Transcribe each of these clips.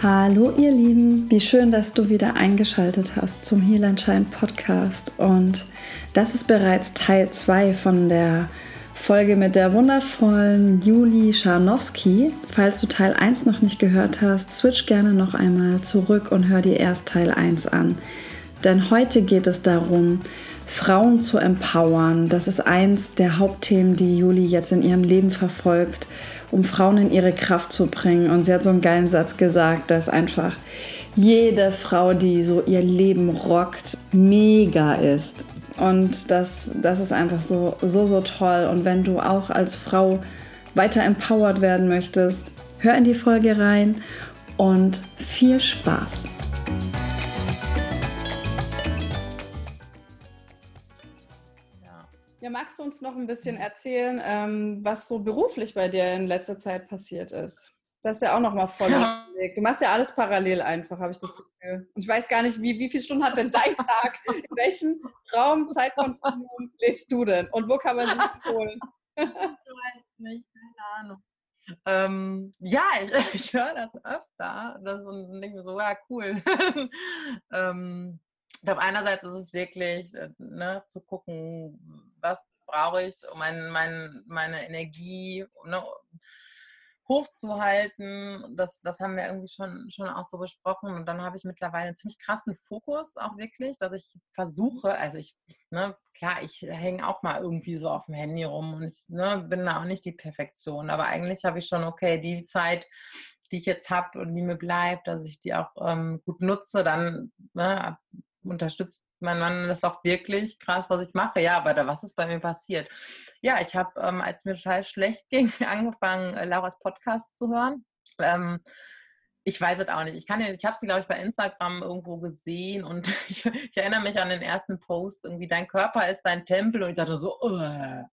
Hallo ihr Lieben, wie schön, dass du wieder eingeschaltet hast zum Heal and Shine Podcast und das ist bereits Teil 2 von der Folge mit der wundervollen Juli Scharnowski. Falls du Teil 1 noch nicht gehört hast, switch gerne noch einmal zurück und hör dir erst Teil 1 an. Denn heute geht es darum, Frauen zu empowern. Das ist eins der Hauptthemen, die Juli jetzt in ihrem Leben verfolgt um Frauen in ihre Kraft zu bringen. Und sie hat so einen geilen Satz gesagt, dass einfach jede Frau, die so ihr Leben rockt, mega ist. Und das, das ist einfach so, so, so toll. Und wenn du auch als Frau weiter empowered werden möchtest, hör in die Folge rein und viel Spaß. Ja, magst du uns noch ein bisschen erzählen, ähm, was so beruflich bei dir in letzter Zeit passiert ist? Das ist ja auch noch mal voll ja. Du machst ja alles parallel einfach, habe ich das Gefühl. Und ich weiß gar nicht, wie, wie viele Stunden hat denn dein Tag? In welchem Raum, Zeitkontinuum lebst du denn? Und wo kann man sich holen? ich weiß nicht, keine Ahnung. Ähm, ja, ich, ich höre das öfter. Das ist denke so, ja, cool. ähm, ich glaube, einerseits ist es wirklich äh, ne, zu gucken, was brauche ich, um mein, mein, meine Energie ne, hochzuhalten. Das, das haben wir irgendwie schon, schon auch so besprochen. Und dann habe ich mittlerweile einen ziemlich krassen Fokus auch wirklich, dass ich versuche, also ich, ne, klar, ich hänge auch mal irgendwie so auf dem Handy rum und ich ne, bin da auch nicht die Perfektion. Aber eigentlich habe ich schon, okay, die Zeit, die ich jetzt habe und die mir bleibt, dass ich die auch ähm, gut nutze, dann ne, unterstützt mein Mann das auch wirklich krass, was ich mache. Ja, aber da, was ist bei mir passiert? Ja, ich habe, ähm, als mir total schlecht ging, angefangen, äh, Lauras Podcast zu hören. Ähm, ich weiß es auch nicht. Ich, kann, ich habe sie, glaube ich, bei Instagram irgendwo gesehen und ich, ich, erinnere mich an den ersten Post, irgendwie, dein Körper ist dein Tempel und ich dachte so, ne?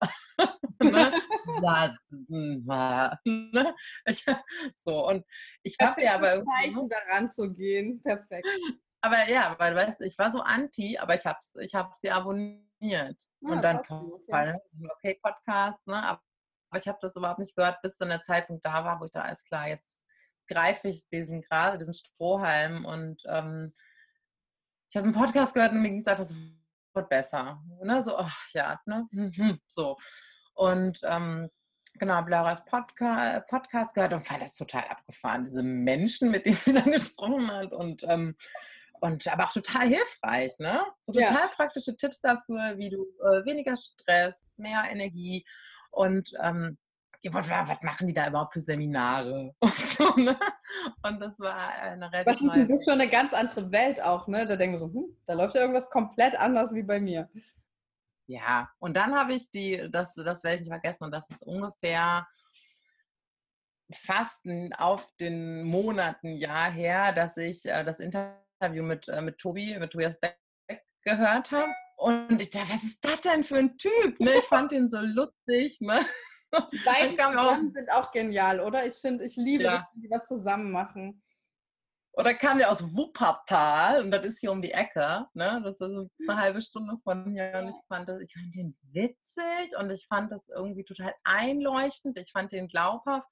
hm, ne? so, und ich habe ja aber irgendwie... Zeichen daran zu gehen, perfekt. Aber ja, weil weißt, ich war so anti, aber ich habe ich hab sie abonniert. Ah, und dann kam okay. okay, Podcast, ne? Aber ich habe das überhaupt nicht gehört, bis dann der Zeitpunkt da war, wo ich da alles klar, jetzt greife ich diesen gerade, diesen Strohhalm und ähm, ich habe einen Podcast gehört und mir ging es einfach sofort besser. Ne? So, ach ja, ne? Mhm, so. Und ähm, genau, Blauras Podca Podcast gehört und fand das total abgefahren, diese Menschen, mit denen sie dann gesprochen hat. Und ähm, und aber auch total hilfreich, ne? So total ja. praktische Tipps dafür, wie du äh, weniger Stress, mehr Energie und ähm, was, was machen die da überhaupt für Seminare? Und, so, ne? und das war eine relativ. Was ist denn das für eine ganz andere Welt auch, ne? Da denken wir so, hm, da läuft ja irgendwas komplett anders wie bei mir. Ja, und dann habe ich die, das, das werde ich nicht vergessen, und das ist ungefähr fast auf den Monaten Jahr her, dass ich äh, das Internet Interview mit, äh, mit Tobi, mit Tobias Beck gehört habe. Und ich dachte, was ist das denn für ein Typ? Ne? Ich fand ihn so lustig. Ne? Beide zusammen sind auch genial, oder? Ich finde, ich liebe, ja. dass die was zusammen machen. Oder kam der aus Wuppertal und das ist hier um die Ecke. Ne? Das ist eine halbe Stunde von hier. Und ich fand, das, ich fand den witzig und ich fand das irgendwie total einleuchtend. Ich fand den glaubhaft.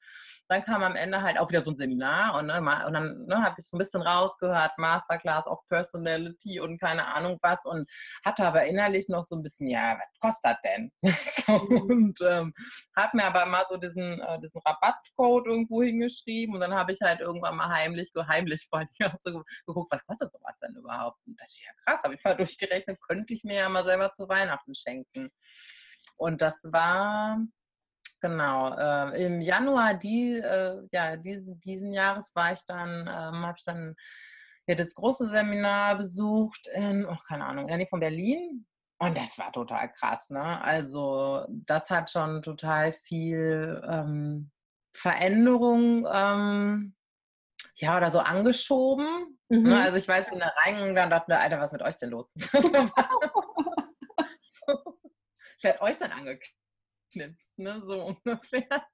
Dann kam am Ende halt auch wieder so ein Seminar und, ne, und dann ne, habe ich so ein bisschen rausgehört, Masterclass of Personality und keine Ahnung was und hatte aber innerlich noch so ein bisschen, ja, was kostet das denn? so, mhm. und ähm, habe mir aber mal so diesen, äh, diesen Rabattcode irgendwo hingeschrieben und dann habe ich halt irgendwann mal heimlich, heimlich allem auch so geguckt, was kostet sowas denn überhaupt? Und da dachte ich, ja krass, habe ich mal durchgerechnet, könnte ich mir ja mal selber zu Weihnachten schenken. Und das war Genau, äh, im Januar die, äh, ja, diesen, diesen Jahres war ich dann, ähm, habe ich dann ja, das große Seminar besucht in, oh, keine Ahnung, ja, von Berlin. Und das war total krass, ne? Also das hat schon total viel ähm, Veränderung, ähm, ja, oder so angeschoben. Ne? Mhm. Ne? Also ich weiß, wenn da reingegangen, dann dachte ich, Alter, was ist mit euch denn los? ich werde euch dann angekündigt knipst, ne? So ungefähr.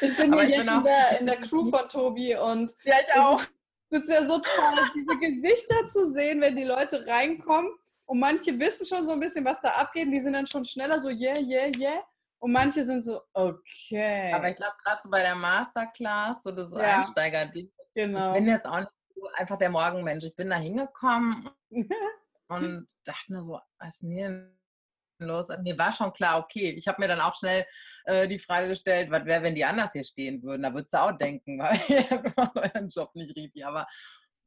Ich bin hier ich jetzt bin in, der, in der Crew von Tobi und ja, ich auch. Es ist ja so toll, diese Gesichter zu sehen, wenn die Leute reinkommen. Und manche wissen schon so ein bisschen, was da abgeht. Die sind dann schon schneller so, yeah, yeah, yeah. Und manche sind so, okay. Aber ich glaube, gerade so bei der Masterclass, so das ja. Einsteiger, genau. ich bin jetzt auch nicht so einfach der Morgenmensch. Ich bin da hingekommen und dachte mir so, was ist denn los? Mir war schon klar, okay, ich habe mir dann auch schnell äh, die Frage gestellt, was wäre, wenn die anders hier stehen würden? Da würdest du auch denken, weil ich euren Job nicht richtig. Aber,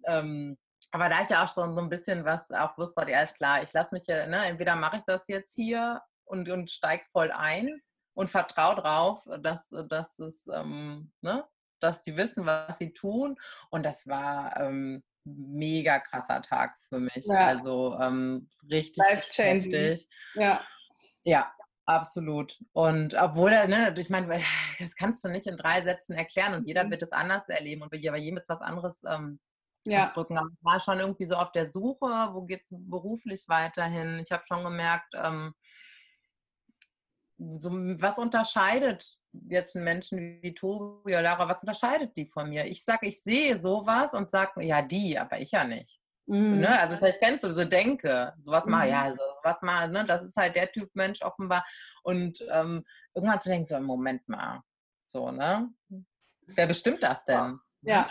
ähm, aber da ich ja auch schon so ein bisschen was auch wusste, ja, ist klar, ich lasse mich ja, ne, entweder mache ich das jetzt hier und, und steige voll ein und vertraue drauf, dass, dass es, ähm, ne, dass die wissen, was sie tun. Und das war ähm, mega krasser Tag für mich. Ja. Also ähm, richtig life-changing. Ja. Ja, absolut. Und obwohl ne, ich meine, das kannst du nicht in drei Sätzen erklären und jeder mhm. wird es anders erleben und bei jedem ist was anderes ähm, ja. ausdrücken. Aber ich war schon irgendwie so auf der Suche, wo geht es beruflich weiterhin. Ich habe schon gemerkt, ähm, so, was unterscheidet jetzt einen Menschen wie Tobi oder Lara, was unterscheidet die von mir? Ich sage, ich sehe sowas und sage, ja, die, aber ich ja nicht. Mhm. Ne? Also vielleicht kennst du so Denke, sowas mhm. mal, ja, so, sowas mal, ne? das ist halt der Typ Mensch offenbar. Und ähm, irgendwann zu denken, so, Moment mal, so, ne? Wer bestimmt das denn? Ja.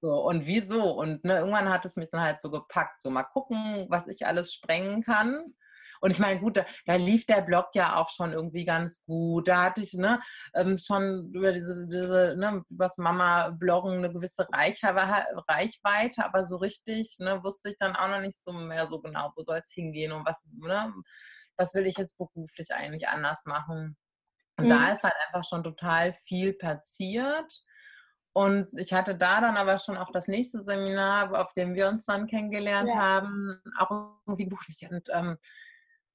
So, und wieso? Und ne, irgendwann hat es mich dann halt so gepackt, so mal gucken, was ich alles sprengen kann. Und ich meine, gut, da, da, lief der Blog ja auch schon irgendwie ganz gut. Da hatte ich ne, ähm, schon über diese, diese ne, übers Mama-Bloggen eine gewisse Reichweite, aber so richtig ne, wusste ich dann auch noch nicht so mehr so genau, wo soll es hingehen und was, ne, was will ich jetzt beruflich eigentlich anders machen. Und mhm. da ist halt einfach schon total viel passiert. Und ich hatte da dann aber schon auch das nächste Seminar, auf dem wir uns dann kennengelernt ja. haben, auch irgendwie beruflich. Und ähm,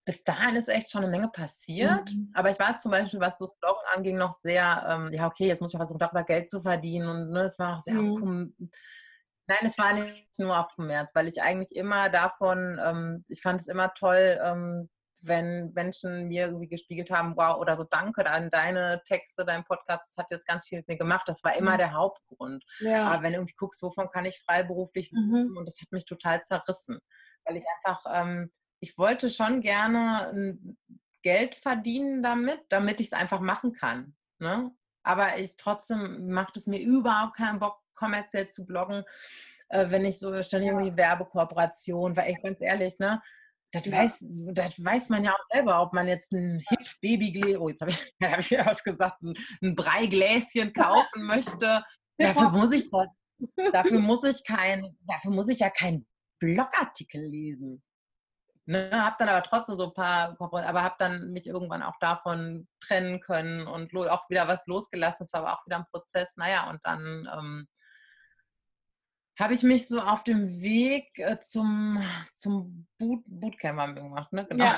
bis dahin ist echt schon eine Menge passiert. Mhm. Aber ich war zum Beispiel, was so das Bloggen anging, noch sehr, ähm, ja, okay, jetzt muss ich versuchen, darüber Geld zu verdienen. Und ne, es war auch sehr mhm. Nein, es war nicht nur auf Kommerz, weil ich eigentlich immer davon, ähm, ich fand es immer toll, ähm, wenn Menschen mir irgendwie gespiegelt haben, wow, oder so danke an deine Texte, dein Podcast, das hat jetzt ganz viel mit mir gemacht. Das war immer mhm. der Hauptgrund. Ja. Aber wenn du irgendwie guckst, wovon kann ich freiberuflich mhm. und das hat mich total zerrissen, weil ich einfach ähm, ich wollte schon gerne Geld verdienen damit, damit ich es einfach machen kann. Ne? Aber ich trotzdem macht es mir überhaupt keinen Bock, kommerziell zu bloggen, äh, wenn ich so ständig ja. irgendwie Werbekooperation, weil ich ganz ehrlich, ne, das, ja. weiß, das weiß man ja auch selber, ob man jetzt ein hip baby oh, jetzt habe ich, hab ich was gesagt, ein, ein Breigläschen kaufen möchte. Dafür muss ich dafür muss ich kein, dafür muss ich ja keinen Blogartikel lesen. Ne, habe dann aber trotzdem so ein paar, aber habe dann mich irgendwann auch davon trennen können und auch wieder was losgelassen. Es war aber auch wieder ein Prozess. Naja, und dann ähm, habe ich mich so auf dem Weg äh, zum, zum Boot, Bootcamp haben wir gemacht, ne? Genau. Ja,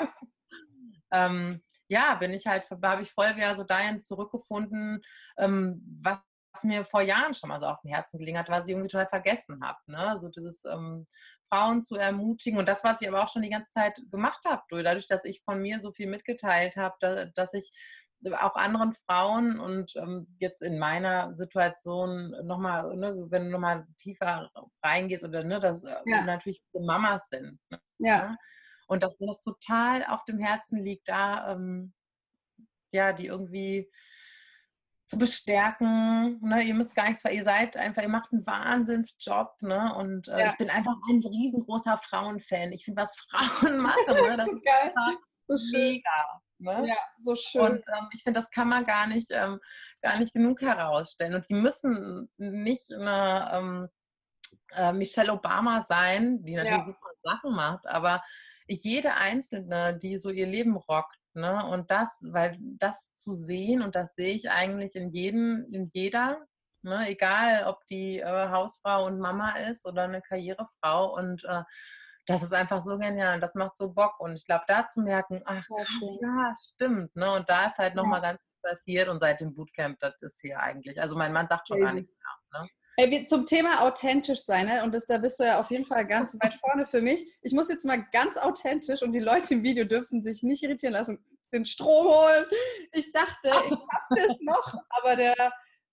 ja. ähm, ja bin ich halt, habe ich voll wieder so dahin zurückgefunden, ähm, was mir vor Jahren schon mal so auf dem Herzen gelegen hat, was ich irgendwie total vergessen habe. Ne? So dieses ähm, Frauen zu ermutigen. Und das, was ich aber auch schon die ganze Zeit gemacht habe, dadurch, dass ich von mir so viel mitgeteilt habe, da, dass ich auch anderen Frauen und ähm, jetzt in meiner Situation nochmal, ne, wenn du nochmal tiefer reingehst oder ne, dass äh, ja. natürlich Mamas sind. Ne? Ja. Und dass mir das total auf dem Herzen liegt, da ähm, ja, die irgendwie zu bestärken. Ne? Ihr müsst gar nichts, weil ihr seid einfach, ihr macht einen Wahnsinnsjob. Ne? Und äh, ja. ich bin einfach ein riesengroßer Frauenfan. Ich finde, was Frauen machen, ne? das ist geil. So mega. Ne? Ja, so schön. Und ähm, ich finde, das kann man gar nicht, ähm, gar nicht genug herausstellen. Und die müssen nicht eine ähm, äh, Michelle Obama sein, die natürlich ja. super Sachen macht, aber jede Einzelne, die so ihr Leben rockt, Ne? Und das, weil das zu sehen, und das sehe ich eigentlich in jedem, in jeder, ne? egal ob die äh, Hausfrau und Mama ist oder eine Karrierefrau und äh, das ist einfach so genial, das macht so Bock und ich glaube, da zu merken, ach krass, ja, stimmt, ne? und da ist halt nochmal ja. ganz viel passiert und seit dem Bootcamp, das ist hier eigentlich, also mein Mann sagt schon gar nichts mehr. Ne? Hey, zum Thema authentisch sein, ne? und das, da bist du ja auf jeden Fall ganz weit vorne für mich. Ich muss jetzt mal ganz authentisch und die Leute im Video dürfen sich nicht irritieren lassen, den Strom holen. Ich dachte, ich habe das noch, aber der,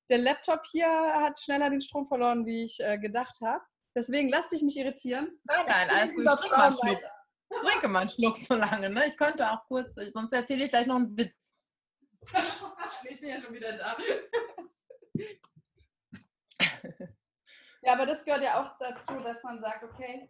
der Laptop hier hat schneller den Strom verloren, wie ich äh, gedacht habe. Deswegen lass dich nicht irritieren. Nein, nein, alles gut. Ich trinke mal einen Schluck. Trinke mal einen Schluck so lange. Ne? Ich könnte auch kurz, sonst erzähle ich gleich noch einen Witz. ich bin ja schon wieder da. Ja, aber das gehört ja auch dazu, dass man sagt, okay,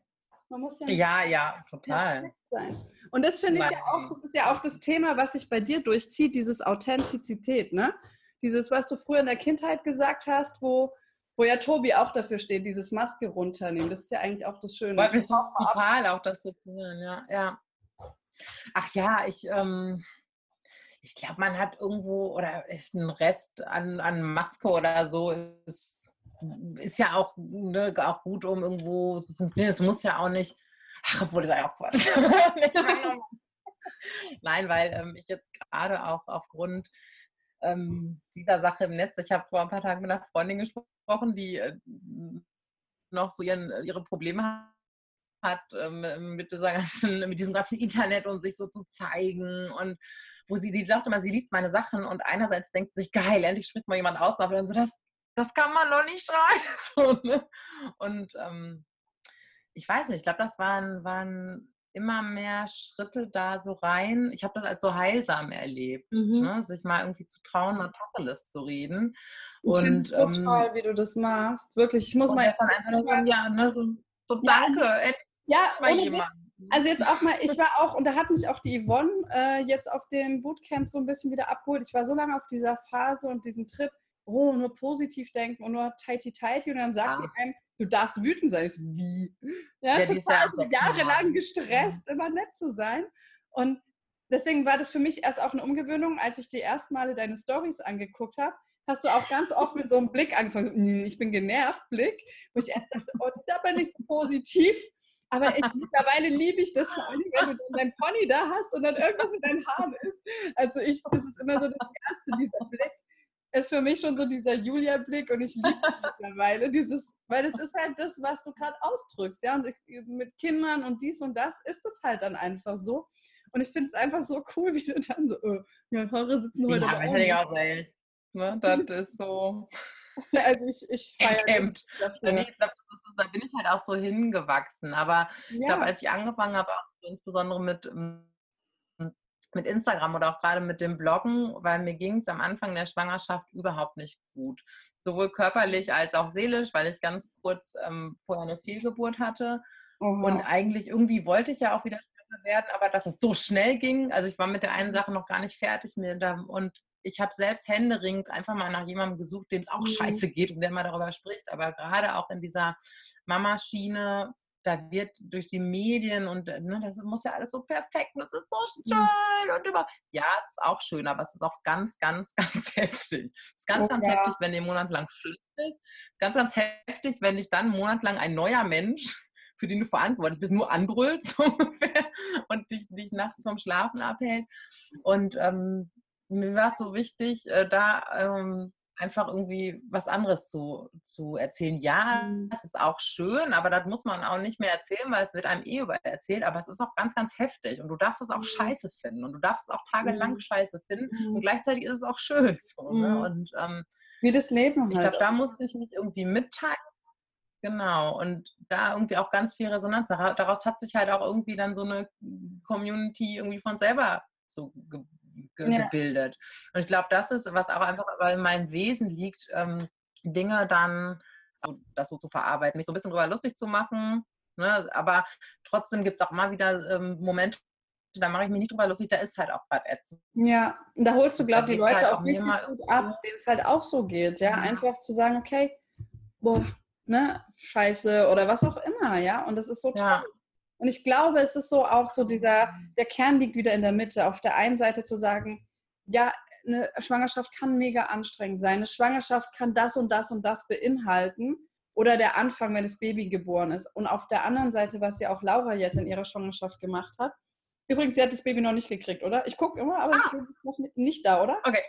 man muss ja. Ja, ja, total. Sein. Und das finde ich ja auch, das ist ja auch das Thema, was sich bei dir durchzieht, dieses Authentizität, ne? Dieses, was du früher in der Kindheit gesagt hast, wo, wo ja Tobi auch dafür steht, dieses Maske runternehmen. Das ist ja eigentlich auch das Schöne. Wollte mich total auch das zu hören, ja. ja. Ach ja, ich, ähm, ich glaube, man hat irgendwo oder ist ein Rest an, an Maske oder so, ist, ist ja auch, ne, auch gut, um irgendwo zu funktionieren. Es muss ja auch nicht, ach, obwohl das ja auch Quatsch. Nein, weil ähm, ich jetzt gerade auch aufgrund ähm, dieser Sache im Netz, ich habe vor ein paar Tagen mit einer Freundin gesprochen, die äh, noch so ihren, ihre Probleme hat ähm, mit, ganzen, mit diesem ganzen Internet und sich so zu zeigen und wo sie, sie sagt immer, sie liest meine Sachen und einerseits denkt sich, geil, endlich spricht mal jemand aus, aber dann so, das, das kann man doch nicht schreiben. So, ne? Und ähm, ich weiß nicht, ich glaube, das waren, waren immer mehr Schritte da so rein. Ich habe das als so heilsam erlebt, mhm. ne? sich mal irgendwie zu trauen, mal Tacheles zu reden. Ich und ähm, toll, wie du das machst. Wirklich, ich muss mal jetzt einfach sagen, ja, ne, so, so danke, ja, ja mal jemand. Also jetzt auch mal, ich war auch, und da hat mich auch die Yvonne äh, jetzt auf dem Bootcamp so ein bisschen wieder abgeholt. Ich war so lange auf dieser Phase und diesem Trip, oh, nur positiv denken und nur tighty tighty und dann sagt ja. die einem, du darfst wütend sein. So, wie? Ja, ja total so jahrelang gestresst, immer nett zu sein. Und deswegen war das für mich erst auch eine Umgewöhnung, als ich die ersten Male deine Stories angeguckt habe hast du auch ganz oft mit so einem Blick angefangen, so, hm, ich bin genervt, Blick, wo ich erst dachte, oh, das ist aber nicht so positiv. Aber ich, mittlerweile liebe ich das, vor allem, wenn du dann dein Pony da hast und dann irgendwas mit deinen Haaren ist. Also ich, das ist immer so das Erste, dieser Blick ist für mich schon so dieser Julia-Blick und ich liebe es mittlerweile, dieses, weil es ist halt das, was du gerade ausdrückst, ja, und ich, mit Kindern und dies und das ist es halt dann einfach so. Und ich finde es einfach so cool, wie du dann so, oh, ja, Haare sitzen heute ja, da. Ja, ne? Das ist so. Also ich, ich feiere dafür. da bin ich halt auch so hingewachsen. Aber ja. ich glaube, als ich angefangen habe, auch insbesondere mit ähm, mit Instagram oder auch gerade mit dem Bloggen, weil mir ging es am Anfang der Schwangerschaft überhaupt nicht gut. Sowohl körperlich als auch seelisch, weil ich ganz kurz ähm, vorher eine Fehlgeburt hatte. Mhm. Und eigentlich irgendwie wollte ich ja auch wieder schwanger werden, aber dass es so schnell ging, also ich war mit der einen Sache noch gar nicht fertig da, und ich habe selbst händeringend einfach mal nach jemandem gesucht, dem es auch mhm. scheiße geht und der mal darüber spricht. Aber gerade auch in dieser Mama-Schiene da wird durch die Medien und äh, ne, das muss ja alles so perfekt, das ist so mhm. schön und immer. Ja, es ist auch schön, aber es ist auch ganz, ganz, ganz heftig. Es ist ganz, oh, ganz ja. heftig, wenn dir monatelang schlimm ist. Es ist ganz, ganz heftig, wenn dich dann monatelang ein neuer Mensch, für den du verantwortlich bist, nur anbrüllt so ungefähr und dich, dich nachts vom Schlafen abhält. Und ähm, mir war es so wichtig, äh, da ähm, einfach irgendwie was anderes zu, zu erzählen. Ja, mhm. es ist auch schön, aber das muss man auch nicht mehr erzählen, weil es wird einem eh über erzählt, aber es ist auch ganz, ganz heftig und du darfst es auch mhm. scheiße finden und du darfst es auch tagelang mhm. scheiße finden und gleichzeitig ist es auch schön. So, ne? Und ähm, wie das Leben halt. Ich glaube, da muss ich mich irgendwie mitteilen. Genau, und da irgendwie auch ganz viel Resonanz. Daraus hat sich halt auch irgendwie dann so eine Community irgendwie von selber so ge ja. gebildet. Und ich glaube, das ist, was auch einfach bei meinem Wesen liegt, ähm, Dinge dann, das so zu verarbeiten, mich so ein bisschen drüber lustig zu machen. Ne? Aber trotzdem gibt es auch immer wieder ähm, Momente, da mache ich mich nicht drüber lustig, da ist halt auch gerade ätzend. Ja, und da holst du, glaube ich, die Leute halt auch richtig gut ab, denen es halt auch so geht, ja? ja. Einfach zu sagen, okay, boah, ne, scheiße oder was auch immer, ja, und das ist so toll. Und ich glaube, es ist so auch so dieser, der Kern liegt wieder in der Mitte. Auf der einen Seite zu sagen, ja, eine Schwangerschaft kann mega anstrengend sein. Eine Schwangerschaft kann das und das und das beinhalten. Oder der Anfang, wenn das Baby geboren ist. Und auf der anderen Seite, was ja auch Laura jetzt in ihrer Schwangerschaft gemacht hat, Übrigens, sie hat das Baby noch nicht gekriegt, oder? Ich gucke immer, aber ah. das Baby ist noch nicht da, oder? Okay.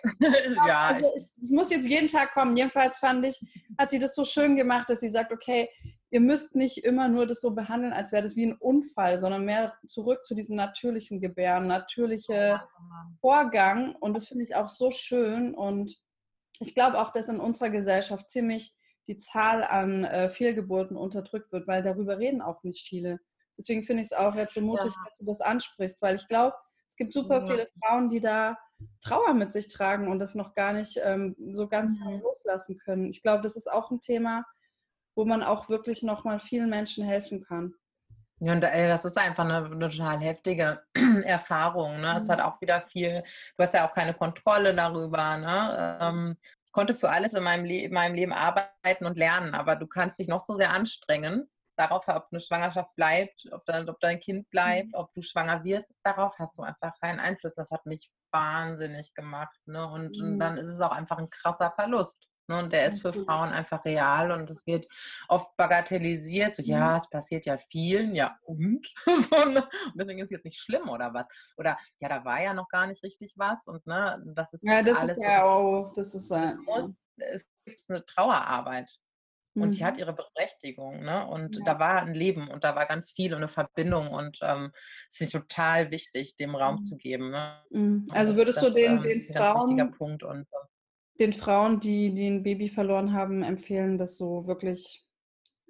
ja. Also es muss jetzt jeden Tag kommen. Jedenfalls fand ich, hat sie das so schön gemacht, dass sie sagt, okay, ihr müsst nicht immer nur das so behandeln, als wäre das wie ein Unfall, sondern mehr zurück zu diesem natürlichen Gebären, natürliche Vorgang. Und das finde ich auch so schön. Und ich glaube auch, dass in unserer Gesellschaft ziemlich die Zahl an äh, Fehlgeburten unterdrückt wird, weil darüber reden auch nicht viele. Deswegen finde ich es auch jetzt so mutig, ja. dass du das ansprichst, weil ich glaube, es gibt super ja. viele Frauen, die da Trauer mit sich tragen und das noch gar nicht ähm, so ganz mhm. loslassen können. Ich glaube, das ist auch ein Thema, wo man auch wirklich nochmal vielen Menschen helfen kann. Ja, und ey, das ist einfach eine, eine total heftige Erfahrung. Ne? Es hat auch wieder viel, du hast ja auch keine Kontrolle darüber. Ne? Ähm, ich konnte für alles in meinem, Le in meinem Leben arbeiten und lernen, aber du kannst dich noch so sehr anstrengen darauf, ob eine Schwangerschaft bleibt, ob dein, ob dein Kind bleibt, mhm. ob du schwanger wirst, darauf hast du einfach keinen Einfluss. Das hat mich wahnsinnig gemacht. Ne? Und, mhm. und dann ist es auch einfach ein krasser Verlust. Ne? Und der ist für Frauen einfach real und es wird oft bagatellisiert. So, mhm. ja, es passiert ja vielen, ja, und? so, ne? Und deswegen ist es jetzt nicht schlimm oder was. Oder ja, da war ja noch gar nicht richtig was und ne, das ist ja, das alles. Ist ja, oh, das ist äh, es gibt eine Trauerarbeit. Und die hat mhm. ihre Berechtigung, ne? Und ja. da war ein Leben und da war ganz viel und eine Verbindung und ähm, das finde ich total wichtig, dem Raum mhm. zu geben. Ne? Mhm. Also würdest das, du den, ähm, den Frauen, Punkt und, den Frauen, die, die ein Baby verloren haben, empfehlen, das so wirklich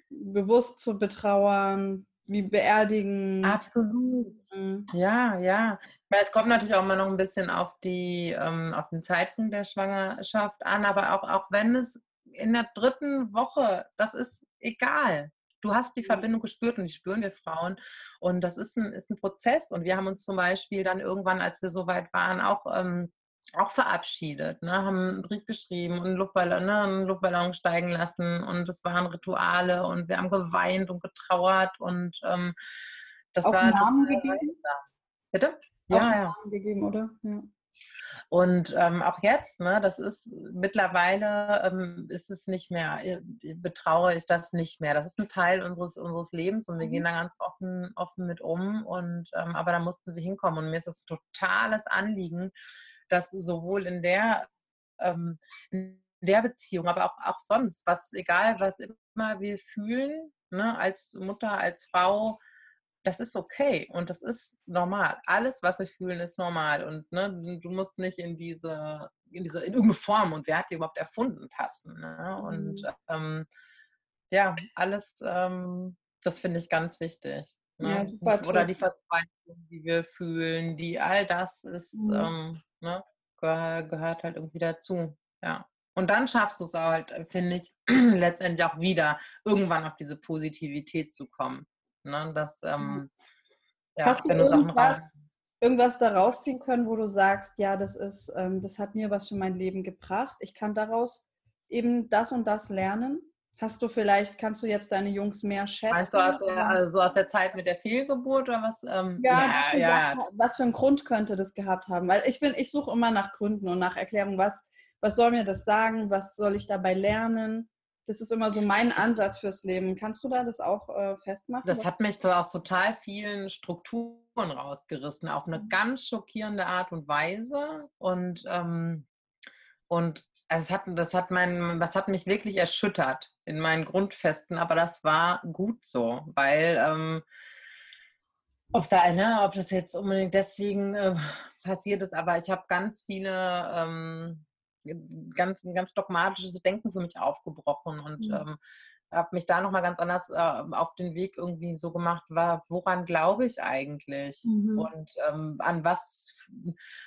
bewusst zu betrauern, wie beerdigen. Absolut. Mhm. Ja, ja. Weil es kommt natürlich auch immer noch ein bisschen auf die, ähm, auf den Zeitpunkt der Schwangerschaft an, aber auch, auch wenn es in der dritten Woche, das ist egal. Du hast die Verbindung gespürt und die spüren wir Frauen. Und das ist ein, ist ein Prozess. Und wir haben uns zum Beispiel dann irgendwann, als wir so weit waren, auch ähm, auch verabschiedet, ne? haben einen Brief geschrieben und einen Luftballon, ne? einen Luftballon steigen lassen und es waren Rituale und wir haben geweint und getrauert und ähm, das auch war Namen gegeben. Bitte? Auch ja, ja. Namen gegeben, oder? Ja. Und ähm, auch jetzt, ne, das ist mittlerweile ähm, ist es nicht mehr, äh, betraue ich das nicht mehr. Das ist ein Teil unseres, unseres Lebens und wir gehen mhm. da ganz offen, offen mit um. Und ähm, aber da mussten wir hinkommen. Und mir ist es totales Anliegen, dass sowohl in der, ähm, in der Beziehung, aber auch, auch sonst, was egal, was immer wir fühlen, ne, als Mutter, als Frau, das ist okay und das ist normal. Alles, was wir fühlen, ist normal. Und ne, du musst nicht in diese, in diese, in irgendeine Form und wer hat die überhaupt erfunden passen. Ne? Und mhm. ähm, ja, alles, ähm, das finde ich ganz wichtig. Ne? Ja, super, Oder die Verzweiflung, die wir fühlen, die all das ist, mhm. ähm, ne, gehört, gehört halt irgendwie dazu. Ja. Und dann schaffst du es halt, finde ich, letztendlich auch wieder, irgendwann auf diese Positivität zu kommen. Ne? Das, ähm, ja, Hast du irgendwas, irgendwas da rausziehen können, wo du sagst, ja, das ist, ähm, das hat mir was für mein Leben gebracht. Ich kann daraus eben das und das lernen. Hast du vielleicht, kannst du jetzt deine Jungs mehr schätzen? Meinst du aus der, also aus der Zeit mit der Fehlgeburt oder was? Ähm, ja, ja, was, ja. Sagst, was, für einen Grund könnte das gehabt haben? Weil ich bin, ich suche immer nach Gründen und nach Erklärungen, was, was soll mir das sagen? Was soll ich dabei lernen? Das ist immer so mein Ansatz fürs Leben. Kannst du da das auch äh, festmachen? Das hat mich so aus total vielen Strukturen rausgerissen, auf eine mhm. ganz schockierende Art und Weise. Und, ähm, und es hat, das, hat mein, das hat mich wirklich erschüttert in meinen Grundfesten, aber das war gut so, weil ähm, ob, da, ne, ob das jetzt unbedingt deswegen äh, passiert ist, aber ich habe ganz viele ähm, ganz, ein ganz dogmatisches Denken für mich aufgebrochen und mhm. ähm, habe mich da nochmal ganz anders äh, auf den Weg irgendwie so gemacht, war, woran glaube ich eigentlich? Mhm. Und ähm, an was,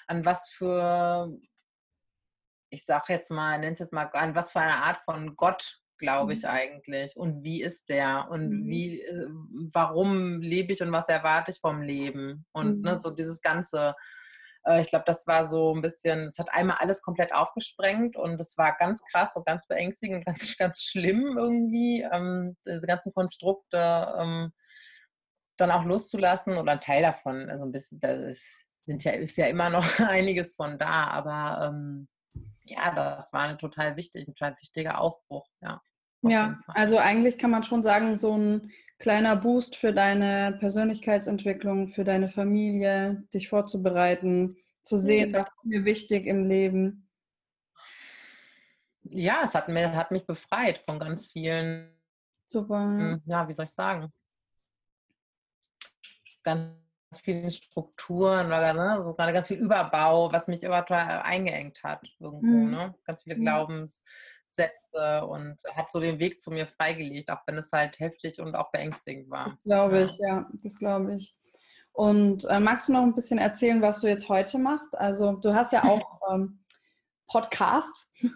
an was für, ich sag jetzt mal, nenne es jetzt mal, an was für eine Art von Gott glaube ich mhm. eigentlich? Und wie ist der? Und mhm. wie, äh, warum lebe ich und was erwarte ich vom Leben? Und ne, mhm. so dieses ganze äh, ich glaube, das war so ein bisschen, es hat einmal alles komplett aufgesprengt und es war ganz krass und ganz beängstigend, ganz, ganz schlimm irgendwie, ähm, diese ganzen Konstrukte ähm, dann auch loszulassen oder ein Teil davon. Also ein bisschen, da ist, sind ja, ist ja immer noch einiges von da, aber ähm, ja, das war total wichtig, ein total wichtiger Aufbruch, ja. Ja, also eigentlich kann man schon sagen, so ein kleiner Boost für deine Persönlichkeitsentwicklung, für deine Familie, dich vorzubereiten, zu sehen, was ist mir wichtig im Leben. Ja, es hat, mir, hat mich befreit von ganz vielen, Super. Hm, ja, wie soll ich sagen, ganz vielen Strukturen oder ne, so gerade ganz viel Überbau, was mich immer eingeengt hat irgendwo, mhm. ne? Ganz viele Glaubens, Sätze und hat so den Weg zu mir freigelegt, auch wenn es halt heftig und auch beängstigend war. Das glaube ich, ja, ja das glaube ich. Und äh, magst du noch ein bisschen erzählen, was du jetzt heute machst? Also du hast ja auch ähm, Podcasts.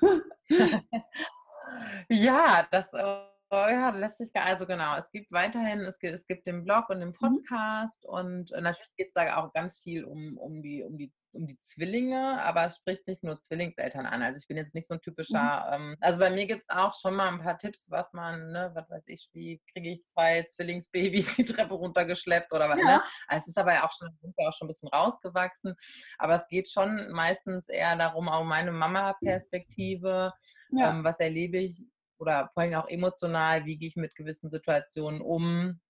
ja, das, äh, ja, lässt sich also genau, es gibt weiterhin, es gibt, es gibt den Blog und den mhm. Podcast und äh, natürlich geht es da auch ganz viel um, um, die, um, die, um die Zwillinge, aber es spricht nicht nur Zwillingseltern an. Also ich bin jetzt nicht so ein typischer, mhm. ähm, also bei mir gibt es auch schon mal ein paar Tipps, was man, ne, was weiß ich, wie kriege ich zwei Zwillingsbabys die Treppe runtergeschleppt oder was, ja. ne? Also es ist aber ja auch schon, sind auch schon ein bisschen rausgewachsen, aber es geht schon meistens eher darum, auch meine Mama-Perspektive, ja. ähm, was erlebe ich oder vor allem auch emotional, wie gehe ich mit gewissen Situationen um.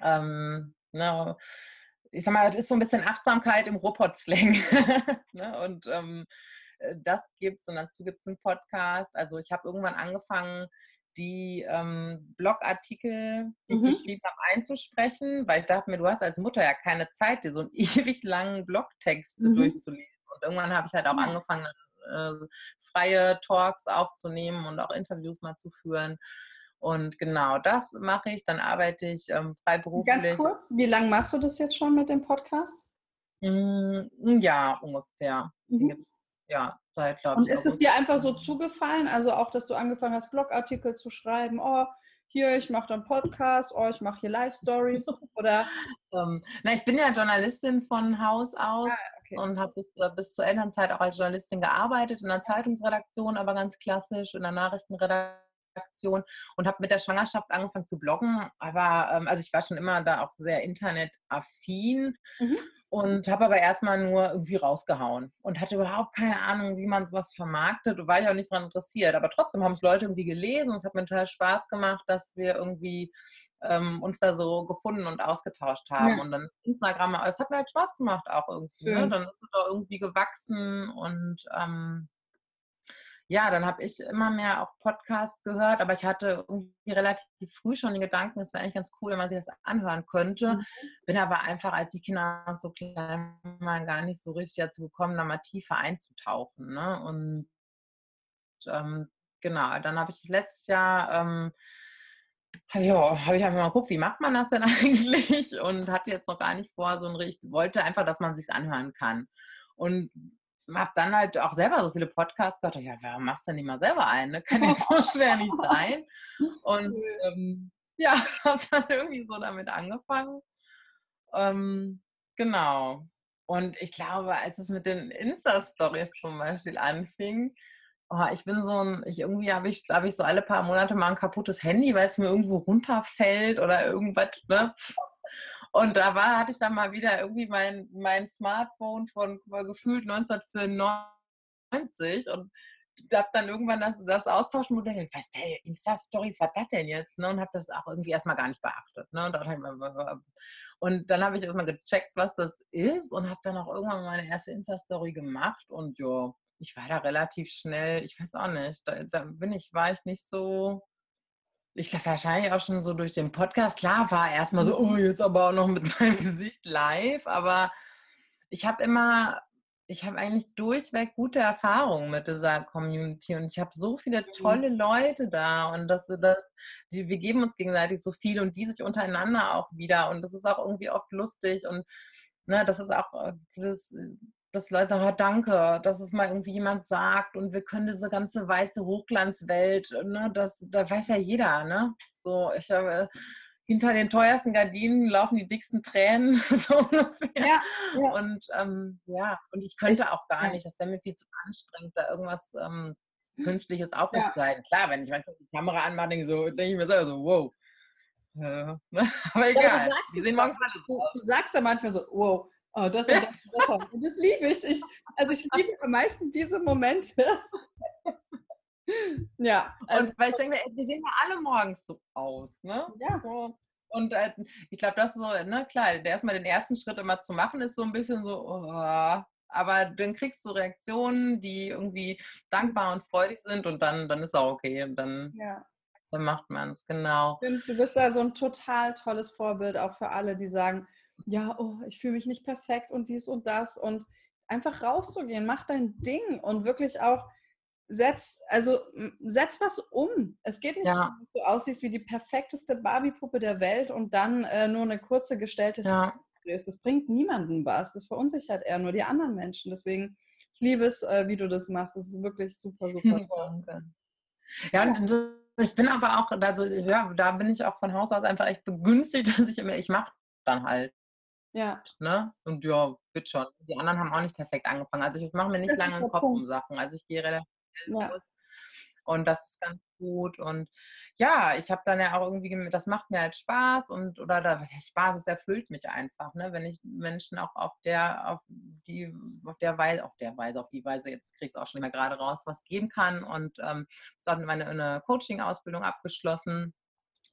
Ähm, ne, ich sag mal, es ist so ein bisschen Achtsamkeit im Robot-Slang. ne, und ähm, äh, das gibt es und dazu gibt es einen Podcast. Also ich habe irgendwann angefangen, die ähm, Blogartikel, die mhm. ich geschrieben habe, einzusprechen, weil ich dachte mir, du hast als Mutter ja keine Zeit, dir so einen ewig langen Blogtext mhm. durchzulesen. Und irgendwann habe ich halt auch angefangen, äh, freie Talks aufzunehmen und auch Interviews mal zu führen. Und genau das mache ich. Dann arbeite ich ähm, freiberuflich. Ganz kurz, wie lange machst du das jetzt schon mit dem Podcast? Mm, Jahr ungefähr. Mhm. ja, seit, glaube ich. Und ist es dir einfach so zugefallen? Also auch, dass du angefangen hast, Blogartikel zu schreiben? Oh, hier, ich mache dann Podcast, oh, ich mache hier Live-Stories oder? ähm, na, ich bin ja Journalistin von Haus aus. Ah, okay. und habe bis, äh, bis zur Elternzeit auch als Journalistin gearbeitet, in der Zeitungsredaktion, aber ganz klassisch, in der Nachrichtenredaktion und habe mit der Schwangerschaft angefangen zu bloggen. Aber ähm, also ich war schon immer da auch sehr internetaffin. Mhm. Und habe aber erstmal nur irgendwie rausgehauen und hatte überhaupt keine Ahnung, wie man sowas vermarktet. Und war ich auch nicht daran interessiert. Aber trotzdem haben es Leute irgendwie gelesen und es hat mir total Spaß gemacht, dass wir irgendwie ähm, uns da so gefunden und ausgetauscht haben. Ja. Und dann Instagram, es hat mir halt Spaß gemacht auch irgendwie. Ne? Dann ist es auch irgendwie gewachsen und ähm, ja, dann habe ich immer mehr auch Podcasts gehört, aber ich hatte irgendwie relativ früh schon den Gedanken, es wäre eigentlich ganz cool, wenn man sich das anhören könnte. Mhm. Bin aber einfach, als die Kinder so klein waren, gar nicht so richtig dazu gekommen, da mal tiefer einzutauchen. Ne? Und ähm, genau, dann habe ich das letztes Jahr ähm, ja, habe ich einfach mal geguckt, wie macht man das denn eigentlich? Und hatte jetzt noch gar nicht vor, so ein richtig, wollte einfach, dass man sich anhören kann. Und habe dann halt auch selber so viele Podcasts gehört. Ja, warum machst du denn nicht mal selber einen? Ne? Kann ja so schwer nicht sein. Und ähm, ja, habe dann irgendwie so damit angefangen. Ähm, genau. Und ich glaube, als es mit den Insta-Stories zum Beispiel anfing, oh, ich bin so ein, ich irgendwie habe ich, hab ich so alle paar Monate mal ein kaputtes Handy, weil es mir irgendwo runterfällt oder irgendwas, ne? Und da war, hatte ich dann mal wieder irgendwie mein, mein Smartphone von gefühlt 1995 und habe dann irgendwann das, das Austauschmodell was der Insta-Stories, was das denn jetzt? Ne? Und habe das auch irgendwie erstmal gar nicht beachtet. Ne? Und, und dann habe ich erstmal gecheckt, was das ist und habe dann auch irgendwann meine erste Insta-Story gemacht und ja, ich war da relativ schnell, ich weiß auch nicht, da, da bin ich, war ich nicht so, ich glaube wahrscheinlich auch schon so durch den Podcast, klar war erstmal so, oh, jetzt aber auch noch mit meinem Gesicht live, aber ich habe immer, ich habe eigentlich durchweg gute Erfahrungen mit dieser Community und ich habe so viele mhm. tolle Leute da und das, das die, wir geben uns gegenseitig so viel und die sich untereinander auch wieder und das ist auch irgendwie oft lustig und ne, das ist auch äh, das, dass Leute, oh, danke, dass es mal irgendwie jemand sagt und wir können diese ganze weiße Hochglanzwelt, ne, das, da weiß ja jeder, ne? So, ich habe hinter den teuersten Gardinen laufen die dicksten Tränen, so ungefähr. Ja, ja. Und ähm, ja, und ich könnte auch gar nicht, das wäre mir viel zu anstrengend, da irgendwas ähm, Künstliches aufrechtzuerhalten. Ja. Klar, wenn ich manchmal die Kamera anmache, denke, so, denke ich mir selber so, wow. Äh, aber egal, aber die sehen morgens du, du sagst ja manchmal so, wow, Oh, das und das und das. Und das liebe ich. ich. Also ich liebe am meisten diese Momente. ja. Also, und weil ich denke, wir sehen ja alle morgens so aus, ne? Ja. So. Und äh, ich glaube, das ist so, ne, klar, erstmal den ersten Schritt immer zu machen, ist so ein bisschen so, oh, aber dann kriegst du Reaktionen, die irgendwie dankbar und freudig sind und dann, dann ist auch okay. Und dann, ja. dann macht man es, genau. Du bist da so ein total tolles Vorbild auch für alle, die sagen, ja, oh, ich fühle mich nicht perfekt und dies und das und einfach rauszugehen, mach dein Ding und wirklich auch setz, also setz was um. Es geht nicht ja. darum, dass du aussiehst wie die perfekteste Barbie-Puppe der Welt und dann äh, nur eine kurze gestellte ja. ist. Das bringt niemanden was. Das verunsichert eher nur die anderen Menschen. Deswegen, ich liebe es, äh, wie du das machst. Das ist wirklich super, super toll. Ja, und ich bin aber auch, also ja, da bin ich auch von Haus aus einfach echt begünstigt, dass ich immer, ich mache dann halt. Ja. Ne? Und ja, wird schon. Die anderen haben auch nicht perfekt angefangen. Also ich mache mir nicht Das lange der einen Kopf Punkt. um Sachen. Also ich gehe relativ schnell Ja. los. Und das ist ganz gut. Und ja, ich habe dann ja auch irgendwie, das macht mir halt Spaß und oder heißt Spaß, es erfüllt mich einfach, ne? Wenn ich Menschen auch auf der, auf die, auf der Weise, auf der Weise, auf die Weise, jetzt kriegst du auch schon nicht mehr gerade raus, was geben kann. Und ähm, ich habe meine eine Coaching-Ausbildung abgeschlossen.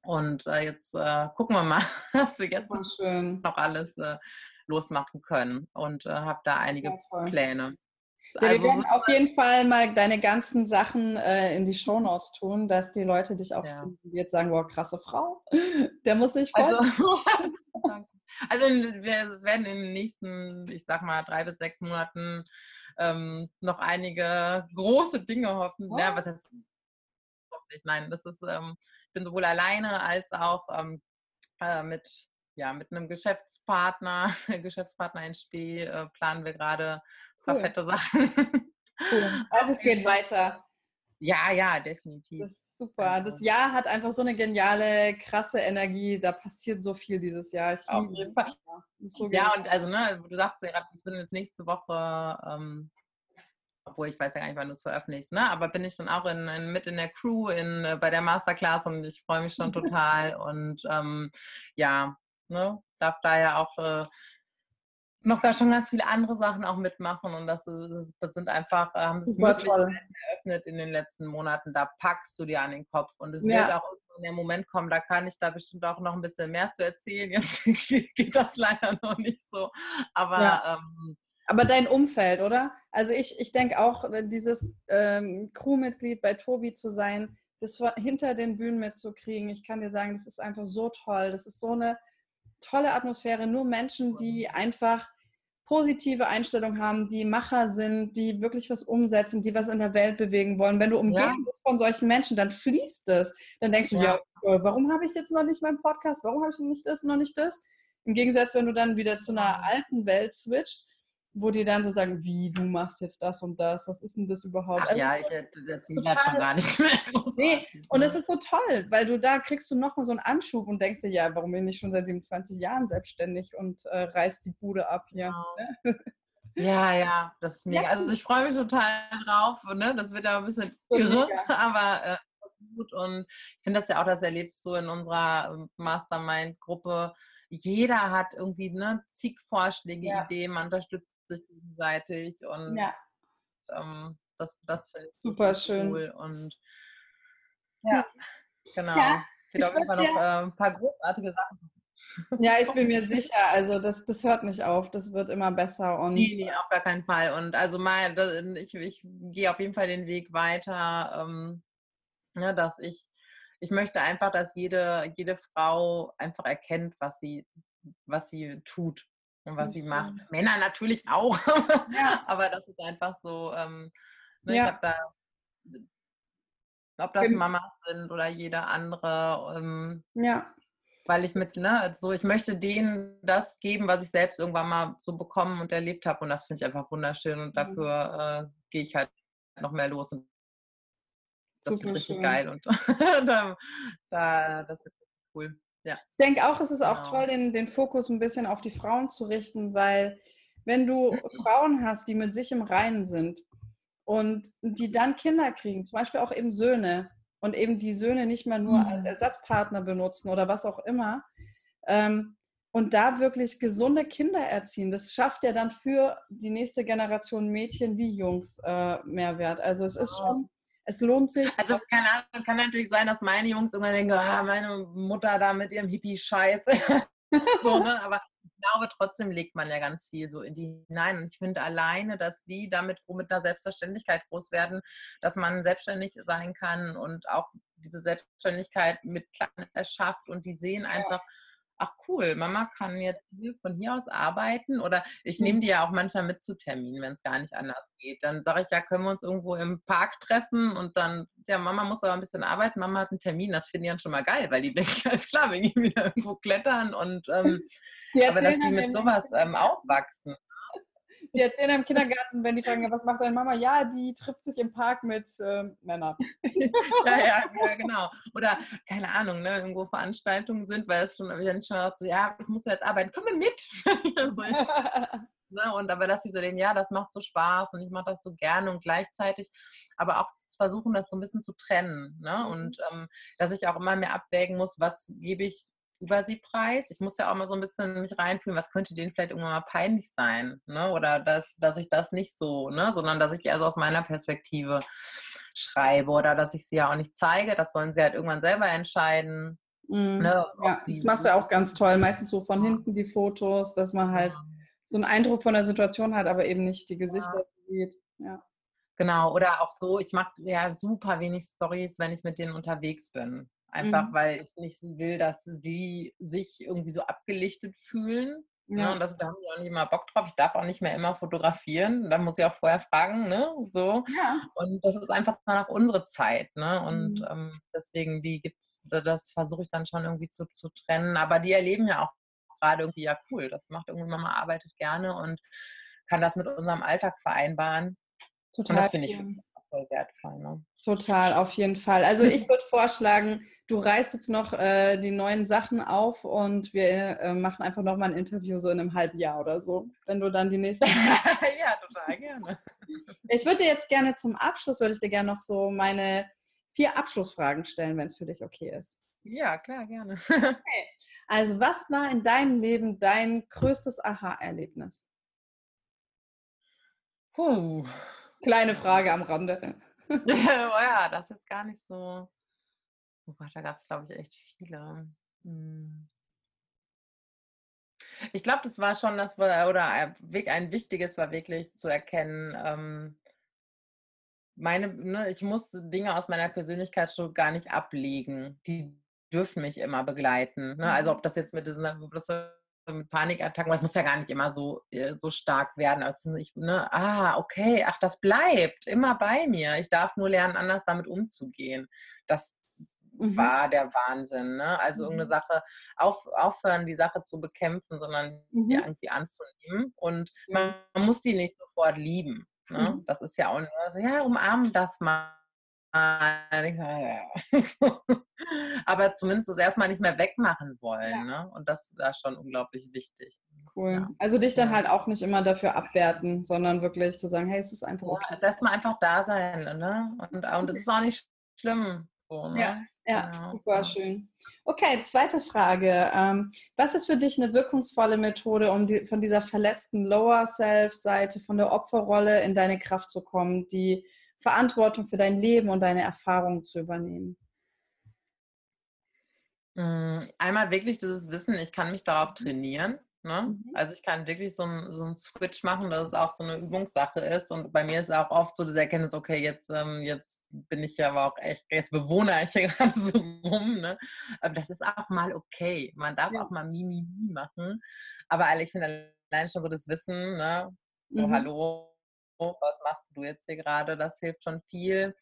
Und äh, jetzt äh, gucken wir mal, was wir jetzt noch alles äh, losmachen können. Und äh, habe da einige Ja. Pläne. Ja, wir Also werden so- auf jeden Fall mal deine ganzen Sachen äh, in die Shownotes tun, dass die Leute dich auch Ja. jetzt sagen, boah, krasse Frau. Der muss sich voll. Also, also wir werden in den nächsten, ich sag mal, drei bis sechs Monaten ähm, noch einige große Dinge hoffen. Ja, was heißt hoffentlich? Nein, das ist, ähm, bin sowohl alleine als auch ähm, äh, mit, ja, mit einem Geschäftspartner, Geschäftspartner in Spee, äh, planen wir gerade ein paar Cool. fette Sachen. cool. Also es geht weiter. ja, ja, definitiv. Das ist super. Das Jahr hat einfach so eine geniale, krasse Energie. Da passiert so viel dieses Jahr. Ich Auf jeden Fall. Ist so Ja, und also, ne, du sagst ja gerade, ich bin jetzt nächste Woche, ähm, obwohl ich weiß ja gar nicht, wann du es veröffentlichst, ne? Aber bin ich dann auch in, in, mit in der Crew in, äh, bei der Masterclass und ich freue mich schon total. und ähm, ja, ne, darf da ja auch äh, noch gar schon ganz viele andere Sachen auch mitmachen und das, ist, das sind einfach, äh, haben sich. Möglichkeiten eröffnet in den letzten Monaten. Da packst du dir an den Kopf und es Ja. wird auch irgendwann der Moment kommen, da kann ich da bestimmt auch noch ein bisschen mehr zu erzählen. Jetzt geht das leider noch nicht so, aber Ja. ähm, Aber dein Umfeld, oder? Also ich, ich denke auch, äh, dieses ähm, Crewmitglied bei Tobi zu sein, das hinter den Bühnen mitzukriegen, ich kann dir sagen, das ist einfach so toll. Das ist so eine tolle Atmosphäre. Nur Menschen, die einfach positive Einstellung haben, die Macher sind, die wirklich was umsetzen, die was in der Welt bewegen wollen. Wenn du umgeben bist von solchen Menschen, dann fließt es. Dann denkst du, ja, Ja. äh, warum habe ich jetzt noch nicht meinen Podcast? Warum habe ich noch nicht das, noch nicht das? Im Gegensatz, wenn du dann wieder zu einer alten Welt switcht, wo die dann so sagen, wie, du machst jetzt das und das, was ist denn das überhaupt? ach Also ja, ich erzähle das schon gar nicht mehr. Nee, und es ist so toll, weil du da kriegst du nochmal so einen Anschub und denkst dir, ja, warum bin ich schon seit 27 Jahren selbstständig und äh, reißt die Bude ab hier. Genau. Ja, ja, das ist mega. Ja. Also ich freue mich total drauf. Ne? Das wird aber ein bisschen irre, mega. aber äh, gut. Und ich finde das ja auch, das erlebst du in unserer ähm, Mastermind-Gruppe. Jeder hat irgendwie ne, zig Vorschläge, Ja. Ideen, man unterstützt sich gegenseitig und Ja, ähm, das, das finde ich Super schön. cool. Und ja, genau. Ja, ich auf jeden Fall noch äh, ein paar großartige Sachen. ja, ich bin mir sicher, also das, das hört nicht auf, das wird immer besser und Nee, nee, auf gar keinen Fall. Und also mal, ich, ich gehe auf jeden Fall den Weg weiter, ähm, ne, dass ich, ich möchte einfach, dass jede, jede Frau einfach erkennt, was sie, was sie tut was sie macht. Mhm. Männer natürlich auch, Ja. aber das ist einfach so, ähm, ne, Ja. ich habe da, ob das Mamas sind oder jede andere, ähm, ja, weil ich mit, ne, also ich möchte denen das geben, was ich selbst irgendwann mal so bekommen und erlebt habe. Und das finde ich einfach wunderschön und Mhm. dafür äh, gehe ich halt noch mehr los. Und das Super wird richtig schön. geil und da, da, das wird cool. Ja. Ich denke auch, es ist auch Genau. toll, den, den Fokus ein bisschen auf die Frauen zu richten, weil wenn du Frauen hast, die mit sich im Reinen sind und die dann Kinder kriegen, zum Beispiel auch eben Söhne und eben die Söhne nicht mehr nur als Mhm. Ersatzpartner benutzen oder was auch immer, ähm, und da wirklich gesunde Kinder erziehen, das schafft ja dann für die nächste Generation Mädchen wie Jungs äh, Mehrwert. Also es ist schon, es lohnt sich. Also keine Ahnung, kann natürlich sein, dass meine Jungs irgendwann denken, ah, meine Mutter da mit ihrem Hippie-Scheiß. so, ne? Aber ich glaube, trotzdem legt man ja ganz viel so in die hinein. Und ich finde alleine, dass die damit mit einer Selbstverständlichkeit groß werden, dass man selbstständig sein kann und auch diese Selbstständigkeit mit Kleinen erschafft und die sehen einfach, ach cool, Mama kann jetzt hier von hier aus arbeiten oder ich nehme die ja auch manchmal mit zu Terminen, wenn es gar nicht anders geht. Dann sage ich, ja, können wir uns irgendwo im Park treffen und dann, ja, Mama muss aber ein bisschen arbeiten, Mama hat einen Termin, das finde ich dann schon mal geil, weil die denken, alles klar, wir gehen wieder irgendwo klettern und ähm, aber dass sie mit sowas ähm, aufwachsen. Die erzählen im Kindergarten, wenn die fragen, was macht deine Mama? Ja, die trifft sich im Park mit äh, Männern. ja, ja, ja, genau. Oder, keine Ahnung, ne, irgendwo Veranstaltungen sind, weil es schon, ich schon so, ja, ich muss jetzt arbeiten, komm mit. so, ne, und aber dass sie so dem, ja, das macht so Spaß und ich mache das so gerne und gleichzeitig aber auch versuchen, das so ein bisschen zu trennen. Ne? Mhm. Und ähm, dass ich auch immer mehr abwägen muss, was gebe ich über sie preis. Ich muss ja auch mal so ein bisschen mich reinfühlen, was könnte denen vielleicht irgendwann mal peinlich sein, ne? Oder dass, dass ich das nicht so, ne? Sondern dass ich also aus meiner Perspektive schreibe oder dass ich sie ja auch nicht zeige. Das sollen sie halt irgendwann selber entscheiden. Mhm. Ne? Ja, das machst du ja auch ganz toll. Meistens so von hinten die Fotos, dass man halt ja. so einen Eindruck von der Situation hat, aber eben nicht die Gesichter ja. sieht. Ja. Genau, oder auch so, ich mache ja super wenig Stories, wenn ich mit denen unterwegs bin. Einfach mhm. weil ich nicht will, dass sie sich irgendwie so abgelichtet fühlen. Ja. Ne? Und das, da haben die auch nicht immer Bock drauf. Ich darf auch nicht mehr immer fotografieren. Da muss ich auch vorher fragen, ne? So. Ja. Und das ist einfach dann auch unsere Zeit, ne? Und mhm. ähm, deswegen, die gibt's, das versuche ich dann schon irgendwie zu, zu trennen. Aber die erleben ja auch gerade irgendwie, ja cool, das macht irgendwie Mama arbeitet gerne und kann das mit unserem Alltag vereinbaren. Total. Und das finde ich voll wertvoll. Ne? Total, auf jeden Fall. Also ich würde vorschlagen, du reißt jetzt noch äh, die neuen Sachen auf und wir äh, machen einfach nochmal ein Interview so in einem halben Jahr oder so, wenn du dann die nächsten... ja, total gerne. Ich würde dir jetzt gerne zum Abschluss, würde ich dir gerne noch so meine vier Abschlussfragen stellen, wenn es für dich okay ist. Ja, klar, gerne. Okay. Also was war in deinem Leben dein größtes Aha-Erlebnis? Puh. Kleine Frage am Rande. oh ja, das ist jetzt gar nicht so. Oh Gott, da gab es, glaube ich, echt viele. Hm. Ich glaube, das war schon das, oder ein wichtiges war wirklich zu erkennen, ähm, meine, ne, ich muss Dinge aus meiner Persönlichkeit schon gar nicht ablegen. Die dürfen mich immer begleiten. Ne? Also mhm. ob das jetzt mit diesen, ob das mit Panikattacken, das muss ja gar nicht immer so, äh, so stark werden. Also ich, ne, ah, okay, ach, das bleibt immer bei mir. Ich darf nur lernen, anders damit umzugehen. Das mhm. war der Wahnsinn. Ne? Also mhm. irgendeine Sache, auf, aufhören, die Sache zu bekämpfen, sondern mhm. die irgendwie anzunehmen. Und man, man, muss die nicht sofort lieben. Ne? Mhm. Das ist ja auch, also, ja, umarmen das mal aber zumindest das erstmal nicht mehr wegmachen wollen. Ja. Ne? Und das war schon unglaublich wichtig. Cool. Ja. Also dich dann halt auch nicht immer dafür abwerten, sondern wirklich zu sagen, hey, es ist einfach okay. Ja, erstmal einfach da sein. Ne? Und, und das ist auch nicht schlimm. So, ne? Ja, ja, genau. super schön. Okay, zweite Frage. Ähm, was ist für dich eine wirkungsvolle Methode, um die, von dieser verletzten Lower Self-Seite, von der Opferrolle in deine Kraft zu kommen, die Verantwortung für dein Leben und deine Erfahrungen zu übernehmen? Hm, einmal wirklich dieses Wissen, ich kann mich darauf trainieren. Ne? Mhm. Also ich kann wirklich so einen, so einen Switch machen, dass es auch so eine Übungssache ist. Und bei mir ist auch oft so das Erkenntnis, okay, jetzt, ähm, jetzt bin ich ja aber auch echt, jetzt bewohne ich hier gerade so rum. Ne? Aber das ist auch mal okay. Man darf ja. auch mal Mimi machen. Aber ich finde allein schon so das Wissen, ne? So, mhm. hallo, was machst du jetzt hier gerade? Das hilft schon viel.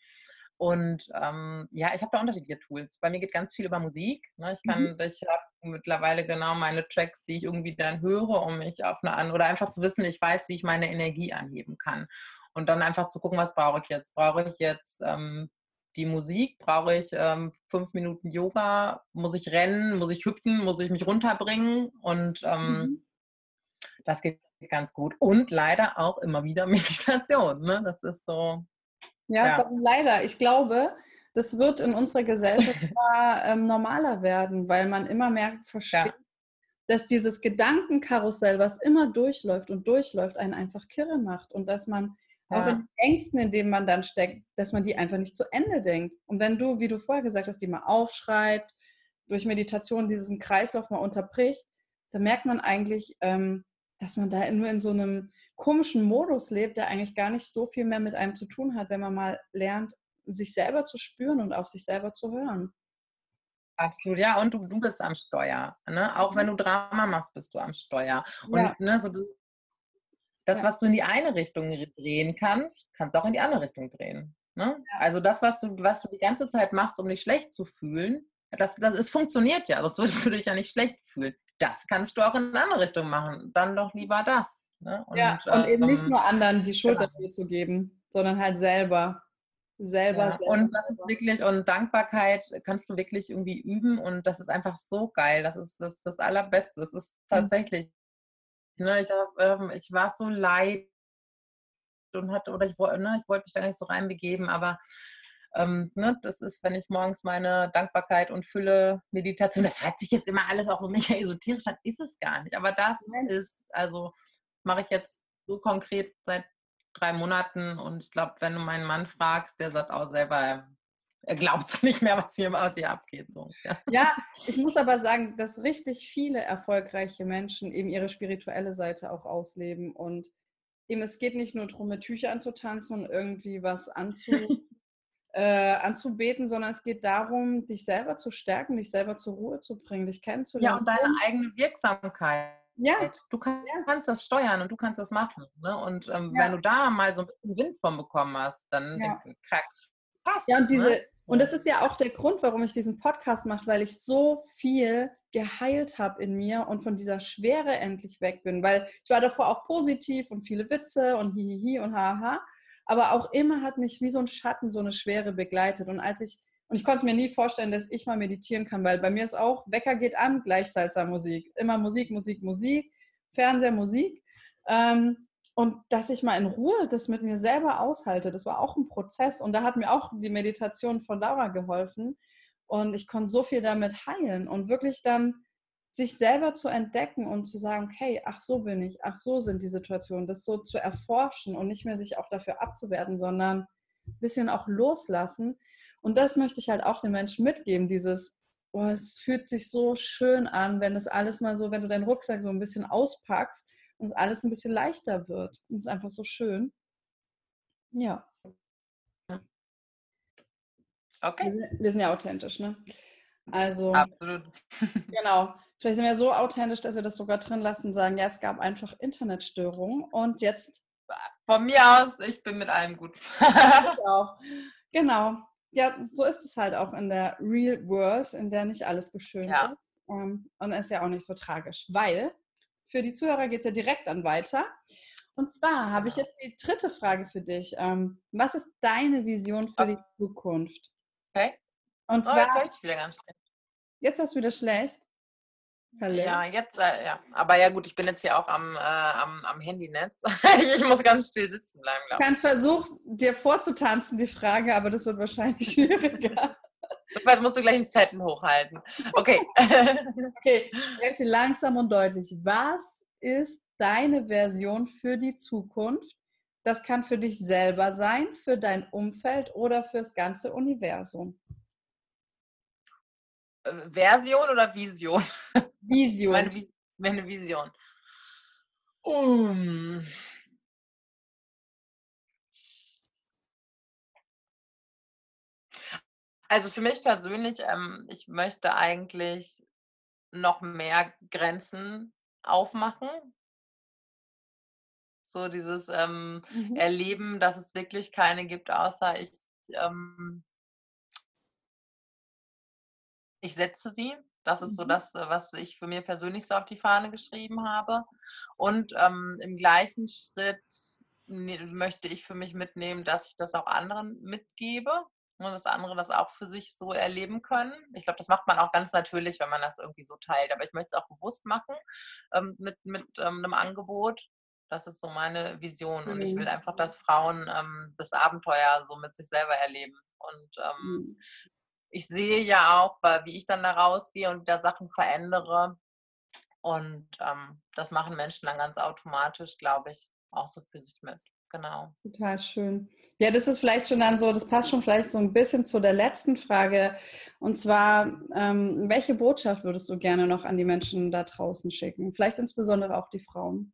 Und ähm, ja, ich habe da unterschiedliche Tools. Bei mir geht ganz viel über Musik. Ne? Ich kann, mhm. ich habe mittlerweile genau meine Tracks, die ich irgendwie dann höre, um mich auf eine an oder einfach zu wissen, ich weiß, wie ich meine Energie anheben kann. Und dann einfach zu gucken, was brauche ich jetzt? Brauche ich jetzt ähm, die Musik? Brauche ich ähm, fünf Minuten Yoga? Muss ich rennen? Muss ich hüpfen? Muss ich mich runterbringen? Und ähm, mhm. Das geht ganz gut. Und leider auch immer wieder Meditation. Ne? Das ist so. Ja, ja. leider. Ich glaube, das wird in unserer Gesellschaft immer, ähm, normaler werden, weil man immer mehr versteht, ja. dass dieses Gedankenkarussell, was immer durchläuft und durchläuft, einen einfach kirre macht und dass man ja. auch in den Ängsten, in denen man dann steckt, dass man die einfach nicht zu Ende denkt. Und wenn du, wie du vorher gesagt hast, die mal aufschreibt, durch Meditation diesen Kreislauf mal unterbricht, dann merkt man eigentlich, ähm, dass man da nur in so einem komischen Modus lebt, der eigentlich gar nicht so viel mehr mit einem zu tun hat, wenn man mal lernt, sich selber zu spüren und auf sich selber zu hören. Absolut, ja, und du, du bist am Steuer. Ne? Auch wenn du Drama machst, bist du am Steuer. Und ja. ne, so das, ja. was du in die eine Richtung drehen kannst, kannst du auch in die andere Richtung drehen. Ne? Ja. Also das, was du, was du die ganze Zeit machst, um dich schlecht zu fühlen, das, das ist, funktioniert ja, sonst würdest du dich ja nicht schlecht fühlen das kannst du auch in eine andere Richtung machen. Dann doch lieber das. Ne? Und, ja, und ähm, eben nicht ähm, nur anderen die Schuld genau. dafür zu geben, sondern halt selber. Selber, ja, selber. Und das ist wirklich, und Dankbarkeit kannst du wirklich irgendwie üben und das ist einfach so geil. Das ist das, das Allerbeste. Das ist mhm. tatsächlich. Mhm. Ne, ich, hab, ähm, ich war so leid und hatte, oder ich, ne, ich wollte mich da gar nicht so reinbegeben, aber ähm, ne, das ist, wenn ich morgens meine Dankbarkeit und Fülle Meditation, das hört sich jetzt immer alles auch so mega esoterisch an, ist es gar nicht. Aber das ist, also mache ich jetzt so konkret seit drei Monaten und ich glaube, wenn du meinen Mann fragst, der sagt auch selber, er glaubt nicht mehr, was hier, was hier abgeht. So. Ja. ja, ich muss aber sagen, dass richtig viele erfolgreiche Menschen eben ihre spirituelle Seite auch ausleben und eben es geht nicht nur darum, mit Tüchern zu tanzen und irgendwie was anzu, äh, anzubeten, sondern es geht darum, dich selber zu stärken, dich selber zur Ruhe zu bringen, dich kennenzulernen. Ja, und deine eigene Wirksamkeit. Ja. Du kannst, ja. kannst das steuern und du kannst das machen. Ne? Und ähm, ja. wenn du da mal so ein bisschen Wind von bekommen hast, dann ja. denkst du, krack, passt. Ja, und diese, ne? und das ist ja auch der Grund, warum ich diesen Podcast mache, weil ich so viel geheilt habe in mir und von dieser Schwere endlich weg bin. Weil ich war davor auch positiv und viele Witze und hihihi und haha. Aber auch immer hat mich wie so ein Schatten so eine Schwere begleitet. Und als ich, und ich konnte mir nie vorstellen, dass ich mal meditieren kann, weil bei mir ist auch, Wecker geht an, gleich Salsa-Musik. Immer Musik, Musik, Musik, Fernseher, Musik. Ähm, und dass ich mal in Ruhe das mit mir selber aushalte, das war auch ein Prozess. Und da hat mir auch die Meditation von Laura geholfen. Und ich konnte so viel damit heilen und wirklich dann sich selber zu entdecken und zu sagen, okay, ach so bin ich, ach so sind die Situationen, das so zu erforschen und nicht mehr sich auch dafür abzuwerten, sondern ein bisschen auch loslassen. Und das möchte ich halt auch den Menschen mitgeben, dieses, oh, es fühlt sich so schön an, wenn es alles mal so, wenn du deinen Rucksack so ein bisschen auspackst und es alles ein bisschen leichter wird. Und es ist einfach so schön. Ja. Okay. Wir sind, wir sind ja authentisch, ne? Also, Absolut. genau. Vielleicht sind wir so authentisch, dass wir das sogar drin lassen und sagen, ja, es gab einfach Internetstörungen und jetzt. Von mir aus, ich bin mit allem gut. auch. Genau. Ja, so ist es halt auch in der Real World, in der nicht alles geschönt ja. ist. Ähm, und ist ja auch nicht so tragisch, weil für die Zuhörer geht es ja direkt dann weiter. Und zwar habe ich genau. jetzt die dritte Frage für dich. Ähm, was ist deine Vision für die Zukunft? Okay. Und zwar, oh, jetzt höre ich wieder ganz schlecht. Jetzt hast du wieder schlecht. Hallo? Ja, jetzt, äh, ja. Aber ja gut, ich bin jetzt hier auch am, äh, am, am Handynetz. ich muss ganz still sitzen bleiben, glaube ich. Du kannst versuchen, dir vorzutanzen, die Frage, aber das wird wahrscheinlich schwieriger. Jetzt musst du gleich einen Zettel hochhalten. Okay. okay, spreche langsam und deutlich. Was ist deine Version für die Zukunft? Das kann für dich selber sein, für dein Umfeld oder fürs ganze Universum. Version oder Vision? Vision. meine, meine Vision. Um. Also für mich persönlich, ähm, ich möchte eigentlich noch mehr Grenzen aufmachen. So dieses ähm, mhm. Erleben, dass es wirklich keine gibt, außer ich ähm, ich setze sie. Das ist so mhm. das, äh, was ich für mir persönlich so auf die Fahne geschrieben habe. Und ähm, im gleichen Schritt ne, möchte ich für mich mitnehmen, dass ich das auch anderen mitgebe und dass andere das auch für sich so erleben können. Ich glaube, das macht man auch ganz natürlich, wenn man das irgendwie so teilt. Aber ich möchte es auch bewusst machen ähm, mit, mit ähm, einem Angebot. Das ist so meine Vision. Mhm. Und ich will mhm. einfach, dass Frauen ähm, das Abenteuer so mit sich selber erleben. Und ähm, mhm ich sehe ja auch, wie ich dann da rausgehe und da Sachen verändere. Und ähm, das machen Menschen dann ganz automatisch, glaube ich, auch so für sich mit. Genau. Total schön. Ja, das ist vielleicht schon dann so, das passt schon vielleicht so ein bisschen zu der letzten Frage. Und zwar, ähm, welche Botschaft würdest du gerne noch an die Menschen da draußen schicken? Vielleicht insbesondere auch die Frauen.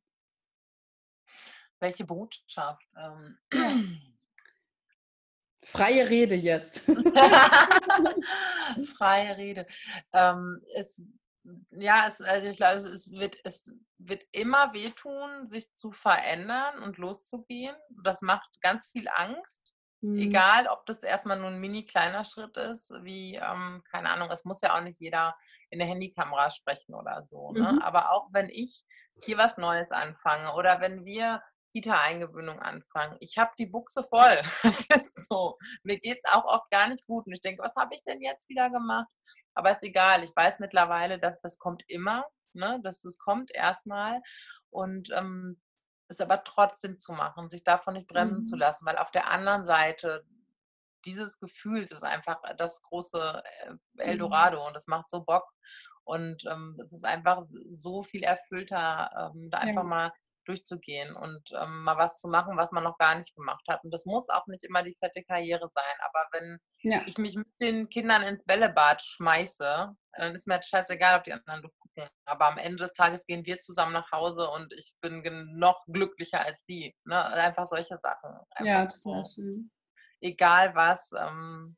Welche Botschaft? Ähm, Freie Rede jetzt. Freie Rede. Ähm, es, ja, es, also ich glaube, es, wird, es wird immer wehtun, sich zu verändern und loszugehen. Das macht ganz viel Angst. Mhm. Egal, ob das erstmal nur ein mini kleiner Schritt ist, wie, ähm, keine Ahnung, es muss ja auch nicht jeder in der Handykamera sprechen oder so. Ne? Mhm. Aber auch wenn ich hier was Neues anfange oder wenn wir Kita-Eingewöhnung anfangen. Ich habe die Buchse voll. Das ist so. Mir geht es auch oft gar nicht gut. Und ich denke, was habe ich denn jetzt wieder gemacht? Aber ist egal. Ich weiß mittlerweile, dass das kommt immer. Ne? Dass das kommt erstmal. Und ähm, es aber trotzdem zu machen, sich davon nicht bremsen mhm. zu lassen, weil auf der anderen Seite dieses Gefühls ist einfach das große äh, mhm. Eldorado mhm. und das macht so Bock. Und ähm, es ist einfach so viel erfüllter, ähm, da einfach ja. mal durchzugehen und ähm, mal was zu machen, was man noch gar nicht gemacht hat. Und das muss auch nicht immer die fette Karriere sein. Aber wenn ja. ich mich mit den Kindern ins Bällebad schmeiße, dann ist mir halt scheißegal, ob die anderen gucken. Aber am Ende des Tages gehen wir zusammen nach Hause und ich bin noch glücklicher als die. Ne? Einfach solche Sachen. Einfach ja, total so. schön. Egal was, ähm,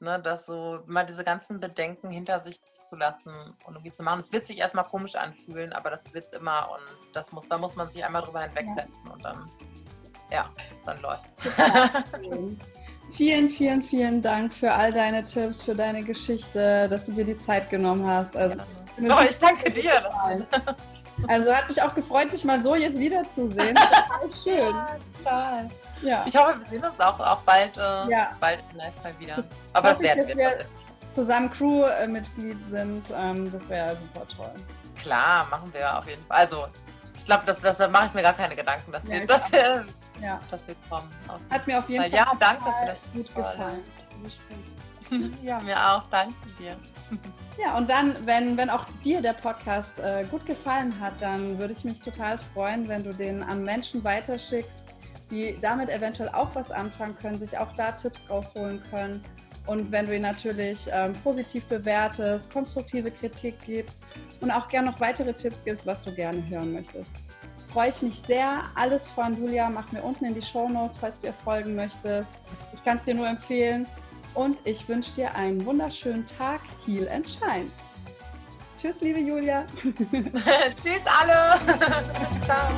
ne, dass so mal diese ganzen Bedenken hinter sich zu lassen und irgendwie zu machen. Es wird sich erstmal komisch anfühlen, aber das wird es immer und das muss, da muss man sich einmal drüber hinwegsetzen ja. und dann, ja, dann läuft's. vielen, vielen, vielen Dank für all deine Tipps, für deine Geschichte, dass du dir die Zeit genommen hast. Also, oh, ich danke dir. Also hat mich auch gefreut, dich mal so jetzt wiederzusehen. Total schön. Ja. Ja. Ich hoffe, wir sehen uns auch, auch bald, äh, ja. bald vielleicht mal wieder. Das Aber das werden wir. wir zusammen Crew-Mitglied sind, ähm, das wäre super toll. Klar, machen wir auf jeden Fall. Also, ich glaube, das, das, da mache ich mir gar keine Gedanken, dass, ja, wir, dass, wir, ja. dass wir kommen. Hat mir auf jeden Fall, ja, danke für das gut gefallen. ja, mir auch. Danke dir. Ja, und dann, wenn, wenn auch dir der Podcast äh, gut gefallen hat, dann würde ich mich total freuen, wenn du den an Menschen weiterschickst, die damit eventuell auch was anfangen können, sich auch da Tipps rausholen können. Und wenn du ihn natürlich ähm, positiv bewertest, konstruktive Kritik gibst und auch gerne noch weitere Tipps gibst, was du gerne hören möchtest. Freue ich mich sehr. Alles von Julia mach mir unten in die Show Notes, falls du ihr folgen möchtest. Ich kann es dir nur empfehlen. Und ich wünsche dir einen wunderschönen Tag. Heal and Shine. Tschüss, liebe Julia. Tschüss alle. Ciao.